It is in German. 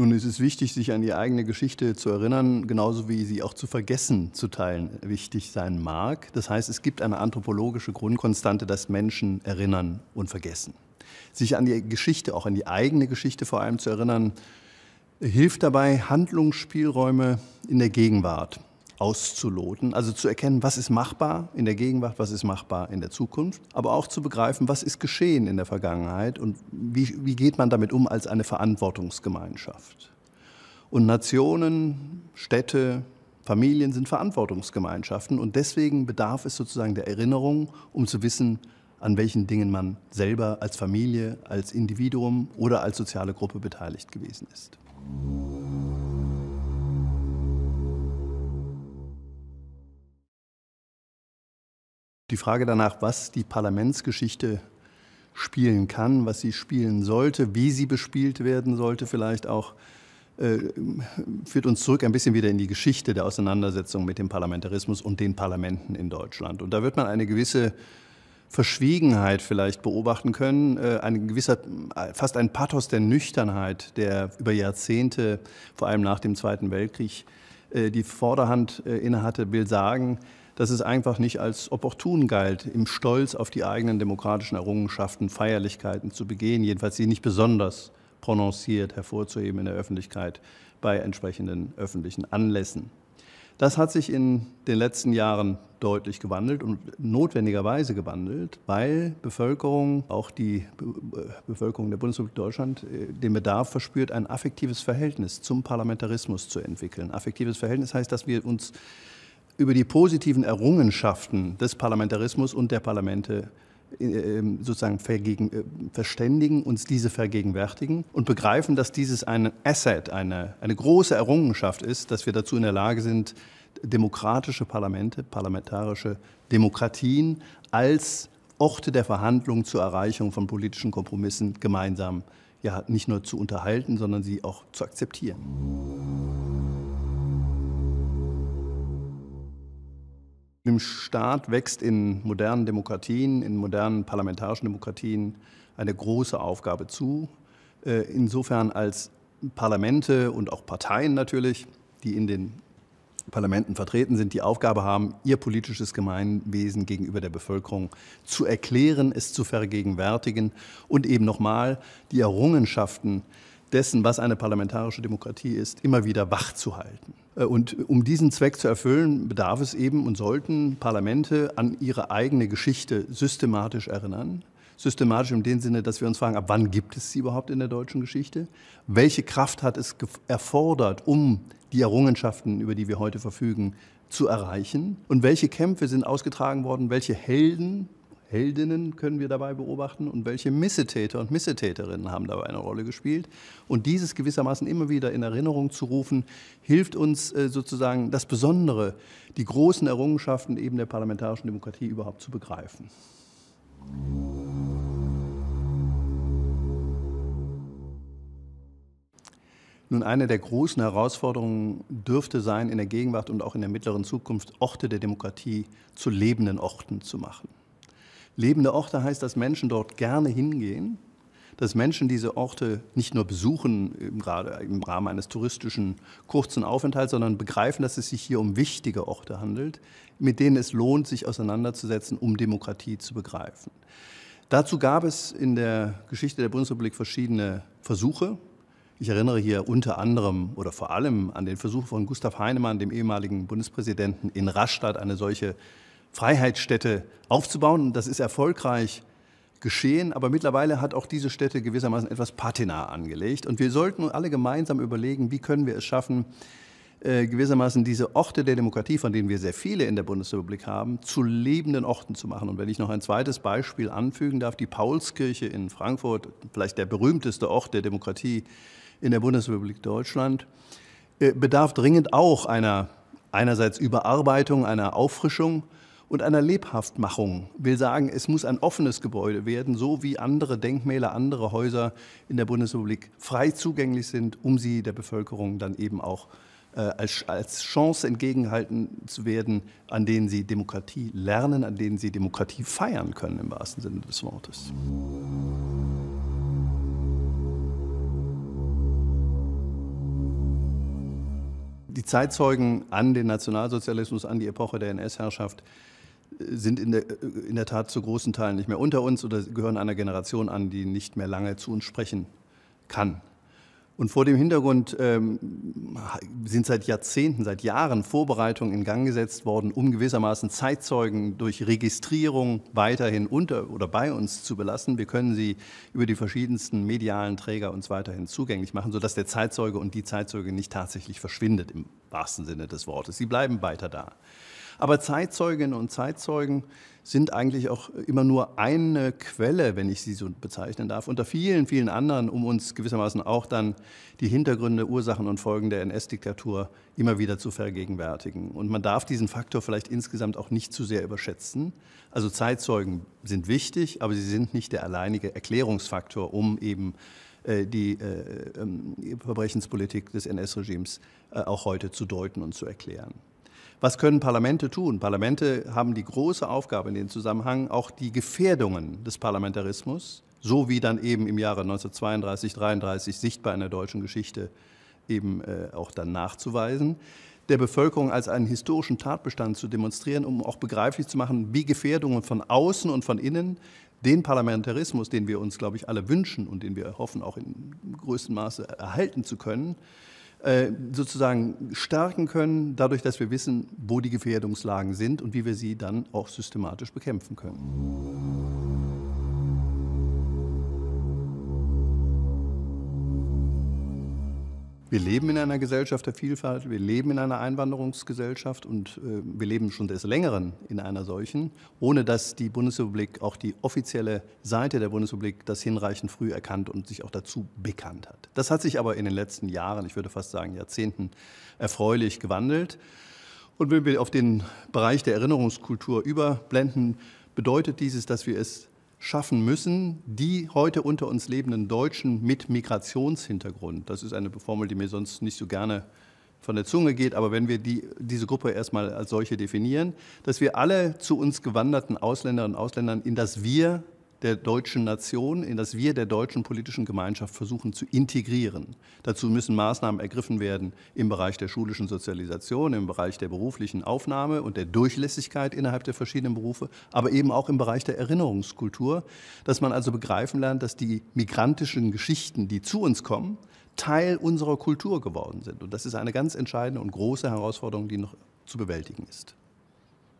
Nun ist es wichtig, sich an die eigene Geschichte zu erinnern, genauso wie sie auch zu vergessen zu teilen wichtig sein mag. Das heißt, es gibt eine anthropologische Grundkonstante, dass Menschen erinnern und vergessen. Sich an die Geschichte, auch an die eigene Geschichte vor allem zu erinnern, hilft dabei, Handlungsspielräume in der Gegenwart auszuloten, also zu erkennen, was ist machbar in der Gegenwart, was ist machbar in der Zukunft, aber auch zu begreifen, was ist geschehen in der Vergangenheit und wie, wie geht man damit um als eine Verantwortungsgemeinschaft. Und Nationen, Städte, Familien sind Verantwortungsgemeinschaften und deswegen bedarf es sozusagen der Erinnerung, um zu wissen, an welchen Dingen man selber als Familie, als Individuum oder als soziale Gruppe beteiligt gewesen ist. Die Frage danach, was die Parlamentsgeschichte spielen kann, was sie spielen sollte, wie sie bespielt werden sollte, vielleicht auch, äh, führt uns zurück ein bisschen wieder in die Geschichte der Auseinandersetzung mit dem Parlamentarismus und den Parlamenten in Deutschland. Und da wird man eine gewisse Verschwiegenheit vielleicht beobachten können, äh, ein gewisser, fast ein Pathos der Nüchternheit, der über Jahrzehnte, vor allem nach dem Zweiten Weltkrieg, äh, die Vorderhand äh, innehatte, will sagen, dass es einfach nicht als opportun galt, im Stolz auf die eigenen demokratischen Errungenschaften Feierlichkeiten zu begehen, jedenfalls sie nicht besonders prononciert hervorzuheben in der Öffentlichkeit bei entsprechenden öffentlichen Anlässen. Das hat sich in den letzten Jahren deutlich gewandelt und notwendigerweise gewandelt, weil Bevölkerung, auch die Bevölkerung der Bundesrepublik Deutschland, äh, den Bedarf verspürt, ein affektives Verhältnis zum Parlamentarismus zu entwickeln. Affektives Verhältnis heißt, dass wir uns über die positiven Errungenschaften des Parlamentarismus und der Parlamente äh, ähm, sozusagen äh, verständigen, uns diese vergegenwärtigen und begreifen, dass dieses ein Asset, eine, eine große Errungenschaft ist, dass wir dazu in der Lage sind, demokratische Parlamente, parlamentarische Demokratien als Orte der Verhandlung zur Erreichung von politischen Kompromissen gemeinsam ja nicht nur zu unterhalten, sondern sie auch zu akzeptieren. Dem Staat wächst in modernen Demokratien, in modernen parlamentarischen Demokratien eine große Aufgabe zu. Äh, insofern als Parlamente und auch Parteien natürlich, die in den Parlamenten vertreten sind, die Aufgabe haben, ihr politisches Gemeinwesen gegenüber der Bevölkerung zu erklären, es zu vergegenwärtigen und eben nochmal die Errungenschaften dessen, was eine parlamentarische Demokratie ist, immer wieder wach zu halten. Äh, und um diesen Zweck zu erfüllen, bedarf es eben und sollten Parlamente an ihre eigene Geschichte systematisch erinnern. Systematisch in dem Sinne, dass wir uns fragen, ab wann gibt es sie überhaupt in der deutschen Geschichte? Welche Kraft hat es erfordert, um die Errungenschaften, über die wir heute verfügen, zu erreichen? Und welche Kämpfe sind ausgetragen worden? Welche Helden Heldinnen können wir dabei beobachten und welche Missetäter und Missetäterinnen haben dabei eine Rolle gespielt. Und dieses gewissermaßen immer wieder in Erinnerung zu rufen, hilft uns äh, sozusagen das Besondere, die großen Errungenschaften eben der parlamentarischen Demokratie überhaupt zu begreifen. Nun, eine der großen Herausforderungen dürfte sein, in der Gegenwart und auch in der mittleren Zukunft Orte der Demokratie zu lebenden Orten zu machen. Lebende Orte heißt, dass Menschen dort gerne hingehen, dass Menschen diese Orte nicht nur besuchen, gerade im Rahmen eines touristischen kurzen Aufenthalts, sondern begreifen, dass es sich hier um wichtige Orte handelt, mit denen es lohnt, sich auseinanderzusetzen, um Demokratie zu begreifen. Dazu gab es in der Geschichte der Bundesrepublik verschiedene Versuche. Ich erinnere hier unter anderem oder vor allem an den Versuch von Gustav Heinemann, dem ehemaligen Bundespräsidenten, in Rastatt eine solche Freiheitsstädte aufzubauen. Das ist erfolgreich geschehen, aber mittlerweile hat auch diese Stätte gewissermaßen etwas Patina angelegt. Und wir sollten alle gemeinsam überlegen, wie können wir es schaffen, äh, gewissermaßen diese Orte der Demokratie, von denen wir sehr viele in der Bundesrepublik haben, zu lebenden Orten zu machen. Und wenn ich noch ein zweites Beispiel anfügen darf, die Paulskirche in Frankfurt, vielleicht der berühmteste Ort der Demokratie in der Bundesrepublik Deutschland, äh, bedarf dringend auch einer einerseits Überarbeitung, einer Auffrischung, und einer Lebhaftmachung. Will sagen, es muss ein offenes Gebäude werden, so wie andere Denkmäler, andere Häuser in der Bundesrepublik frei zugänglich sind, um sie der Bevölkerung dann eben auch äh, als, als Chance entgegenhalten zu werden, an denen sie Demokratie lernen, an denen sie Demokratie feiern können im wahrsten Sinne des Wortes. die Zeitzeugen an den Nationalsozialismus, an die Epoche der NS-Herrschaft sind in der, in der Tat zu großen Teilen nicht mehr unter uns oder gehören einer Generation an, die nicht mehr lange zu uns sprechen kann. Und vor dem Hintergrund ähm, sind seit Jahrzehnten, seit Jahren Vorbereitungen in Gang gesetzt worden, um gewissermaßen Zeitzeugen durch Registrierung weiterhin unter oder bei uns zu belassen. Wir können sie über die verschiedensten medialen Träger uns weiterhin zugänglich machen, sodass der Zeitzeuge und die Zeitzeuge nicht tatsächlich verschwindet im wahrsten Sinne des Wortes. Sie bleiben weiter da. Aber Zeitzeuginnen und Zeitzeugen sind eigentlich auch immer nur eine Quelle, wenn ich sie so bezeichnen darf, unter vielen, vielen anderen, um uns gewissermaßen auch dann die Hintergründe, Ursachen und Folgen der NS-Diktatur immer wieder zu vergegenwärtigen. Und man darf diesen Faktor vielleicht insgesamt auch nicht zu sehr überschätzen. Also Zeitzeugen sind wichtig, aber sie sind nicht der alleinige Erklärungsfaktor, um eben äh, die äh, ähm, Verbrechenspolitik des NS-Regimes äh, auch heute zu deuten und zu erklären. Was können Parlamente tun? Parlamente haben die große Aufgabe in dem Zusammenhang, auch die Gefährdungen des Parlamentarismus, so wie dann eben im Jahre 1932, 33 sichtbar in der deutschen Geschichte eben äh, auch dann nachzuweisen, der Bevölkerung als einen historischen Tatbestand zu demonstrieren, um auch begreiflich zu machen, wie Gefährdungen von außen und von innen den Parlamentarismus, den wir uns, glaube ich, alle wünschen und den wir hoffen, auch in größtem Maße erhalten zu können, sozusagen stärken können, dadurch, dass wir wissen, wo die Gefährdungslagen sind und wie wir sie dann auch systematisch bekämpfen können. Wir leben in einer Gesellschaft der Vielfalt, wir leben in einer Einwanderungsgesellschaft und äh, wir leben schon des Längeren in einer solchen, ohne dass die Bundesrepublik, auch die offizielle Seite der Bundesrepublik, das hinreichend früh erkannt und sich auch dazu bekannt hat. Das hat sich aber in den letzten Jahren, ich würde fast sagen Jahrzehnten, erfreulich gewandelt. Und wenn wir auf den Bereich der Erinnerungskultur überblenden, bedeutet dieses, dass wir es schaffen müssen, die heute unter uns lebenden Deutschen mit Migrationshintergrund, das ist eine Formel, die mir sonst nicht so gerne von der Zunge geht, aber wenn wir die, diese Gruppe erstmal als solche definieren, dass wir alle zu uns gewanderten Ausländerinnen und Ausländern in das Wir der deutschen Nation, in das Wir der deutschen politischen Gemeinschaft versuchen zu integrieren. Dazu müssen Maßnahmen ergriffen werden im Bereich der schulischen Sozialisation, im Bereich der beruflichen Aufnahme und der Durchlässigkeit innerhalb der verschiedenen Berufe, aber eben auch im Bereich der Erinnerungskultur, dass man also begreifen lernt, dass die migrantischen Geschichten, die zu uns kommen, Teil unserer Kultur geworden sind. Und das ist eine ganz entscheidende und große Herausforderung, die noch zu bewältigen ist.